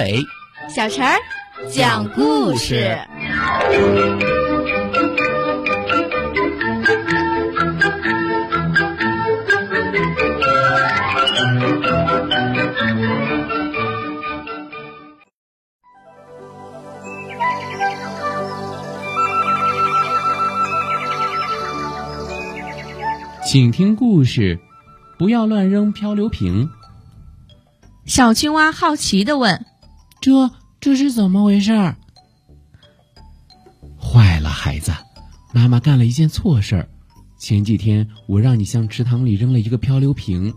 阿伟，小陈儿讲故事。请听故事，不要乱扔漂流瓶。小青蛙好奇的问：“这这是怎么回事？”坏了，孩子，妈妈干了一件错事儿。前几天我让你向池塘里扔了一个漂流瓶，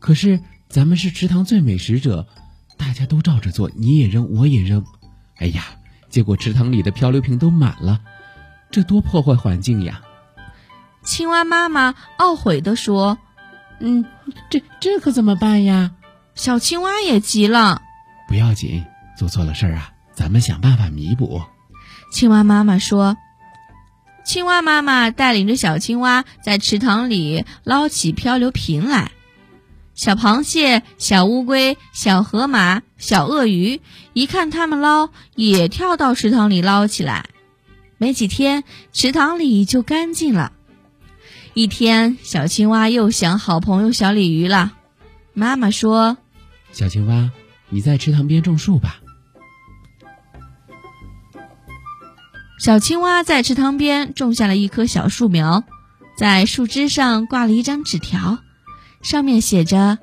可是咱们是池塘最美食者，大家都照着做，你也扔，我也扔。哎呀，结果池塘里的漂流瓶都满了，这多破坏环境呀！青蛙妈妈懊悔地说：“嗯，这这可怎么办呀？”小青蛙也急了：“不要紧，做错了事儿啊，咱们想办法弥补。”青蛙妈妈说：“青蛙妈妈带领着小青蛙在池塘里捞起漂流瓶来。小螃蟹、小乌龟、小河马、小鳄鱼一看它们捞，也跳到池塘里捞起来。没几天，池塘里就干净了。”一天，小青蛙又想好朋友小鲤鱼了。妈妈说：“小青蛙，你在池塘边种树吧。”小青蛙在池塘边种下了一棵小树苗，在树枝上挂了一张纸条，上面写着：“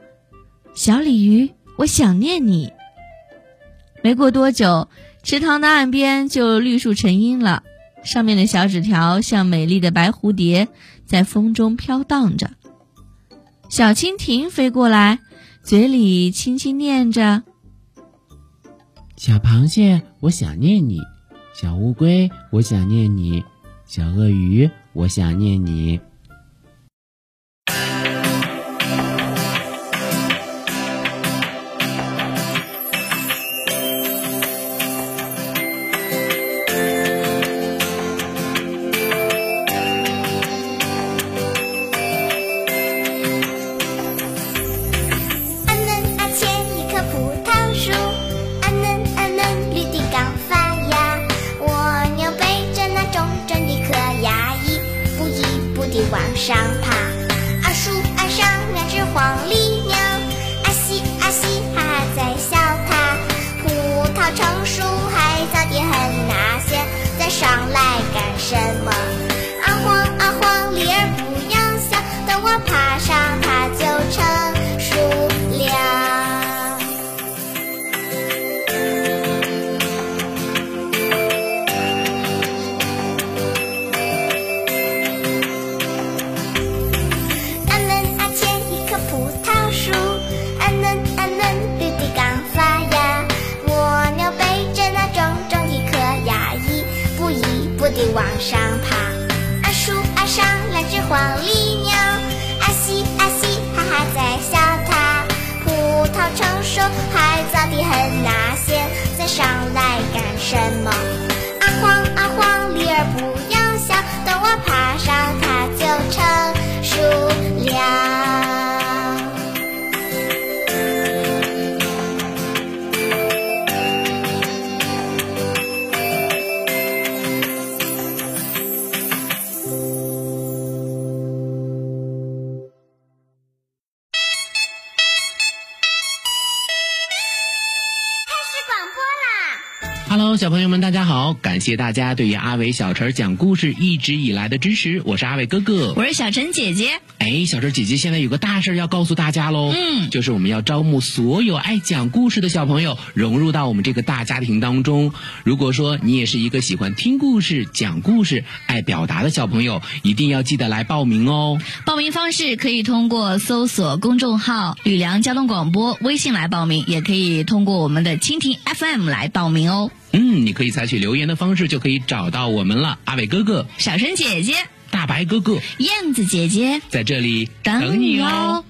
小鲤鱼，我想念你。”没过多久，池塘的岸边就绿树成荫了。上面的小纸条像美丽的白蝴蝶，在风中飘荡着。小蜻蜓飞过来，嘴里轻轻念着：“小螃蟹，我想念你；小乌龟，我想念你；小鳄鱼，我想念你。”一颗牙，一步一步地往上爬，啊树岸上两只黄鹂鸟，阿嘻阿嘻哈哈在笑他。葡萄成熟还早得很，那些再上来干什么？黄鹂鸟，啊嘻啊嘻哈哈在笑它。葡萄成熟还早得很，那些再上来干什么？Hello，小朋友们，大家好！感谢大家对于阿伟小陈讲故事一直以来的支持，我是阿伟哥哥，我是小陈姐姐。哎，小陈姐姐现在有个大事要告诉大家喽，嗯，就是我们要招募所有爱讲故事的小朋友融入到我们这个大家庭当中。如果说你也是一个喜欢听故事、讲故事、爱表达的小朋友，一定要记得来报名哦。报名方式可以通过搜索公众号“吕梁交通广播”微信来报名，也可以通过我们的蜻蜓 FM 来报名哦。嗯，你可以采取留言的方式就可以找到我们了。阿伟哥哥、小陈姐姐、大白哥哥、燕子姐姐。在这里等你哦。